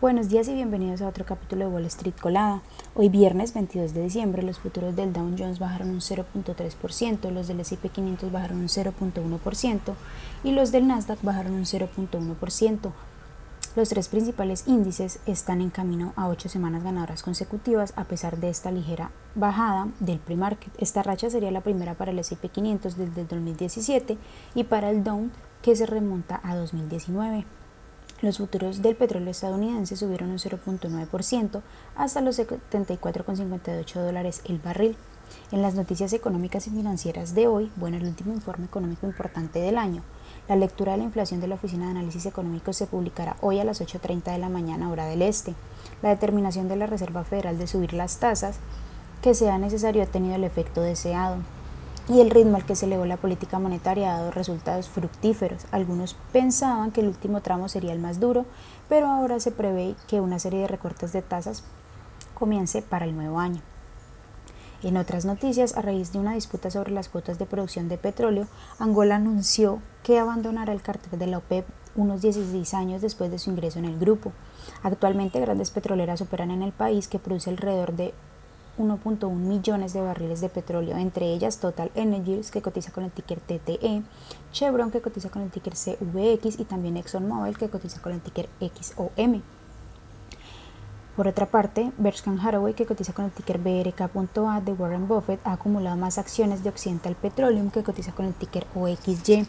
Buenos días y bienvenidos a otro capítulo de Wall Street Colada. Hoy viernes 22 de diciembre los futuros del Dow Jones bajaron un 0.3%, los del S&P 500 bajaron un 0.1% y los del Nasdaq bajaron un 0.1%. Los tres principales índices están en camino a ocho semanas ganadoras consecutivas a pesar de esta ligera bajada del pre-market. Esta racha sería la primera para el S&P 500 desde el 2017 y para el Dow que se remonta a 2019. Los futuros del petróleo estadounidense subieron un 0.9% hasta los 74,58 dólares el barril. En las noticias económicas y financieras de hoy, bueno, el último informe económico importante del año. La lectura de la inflación de la Oficina de Análisis Económicos se publicará hoy a las 8.30 de la mañana hora del este. La determinación de la Reserva Federal de subir las tasas que sea necesario ha tenido el efecto deseado y el ritmo al que se elevó la política monetaria ha dado resultados fructíferos. Algunos pensaban que el último tramo sería el más duro, pero ahora se prevé que una serie de recortes de tasas comience para el nuevo año. En otras noticias, a raíz de una disputa sobre las cuotas de producción de petróleo, Angola anunció que abandonará el cartel de la OPEP unos 16 años después de su ingreso en el grupo. Actualmente, grandes petroleras operan en el país que produce alrededor de 1.1 millones de barriles de petróleo, entre ellas Total Energies, que cotiza con el ticker TTE, Chevron, que cotiza con el ticker CVX, y también ExxonMobil, que cotiza con el ticker XOM. Por otra parte, Berkshire Hathaway, que cotiza con el ticker BRK.A de Warren Buffett, ha acumulado más acciones de Occidental Petroleum, que cotiza con el ticker OXY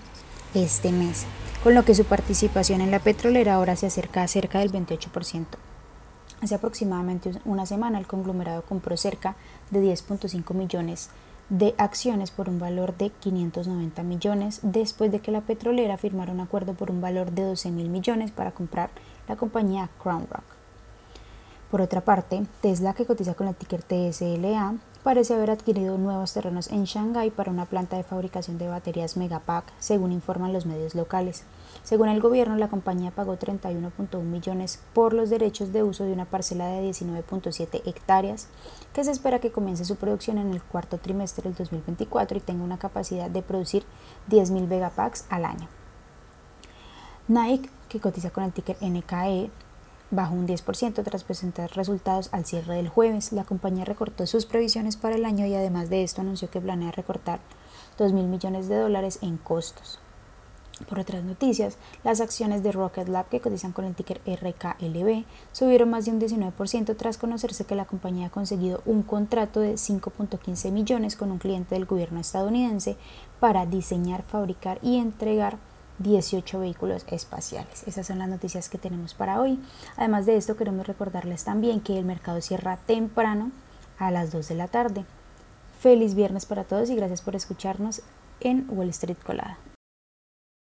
este mes, con lo que su participación en la petrolera ahora se acerca a cerca del 28%. Hace aproximadamente una semana el conglomerado compró cerca de 10.5 millones de acciones por un valor de 590 millones después de que la petrolera firmara un acuerdo por un valor de 12 mil millones para comprar la compañía Crown Rock. Por otra parte, Tesla, que cotiza con el ticker TSLA, parece haber adquirido nuevos terrenos en Shanghái para una planta de fabricación de baterías Megapack, según informan los medios locales. Según el gobierno, la compañía pagó 31.1 millones por los derechos de uso de una parcela de 19.7 hectáreas, que se espera que comience su producción en el cuarto trimestre del 2024 y tenga una capacidad de producir 10.000 Megapacks al año. Nike, que cotiza con el ticker NKE, bajó un 10% tras presentar resultados al cierre del jueves. La compañía recortó sus previsiones para el año y además de esto anunció que planea recortar 2 mil millones de dólares en costos. Por otras noticias, las acciones de Rocket Lab que cotizan con el ticker RKLB subieron más de un 19% tras conocerse que la compañía ha conseguido un contrato de 5.15 millones con un cliente del gobierno estadounidense para diseñar, fabricar y entregar 18 vehículos espaciales. Esas son las noticias que tenemos para hoy. Además de esto, queremos recordarles también que el mercado cierra temprano a las 2 de la tarde. Feliz viernes para todos y gracias por escucharnos en Wall Street Colada.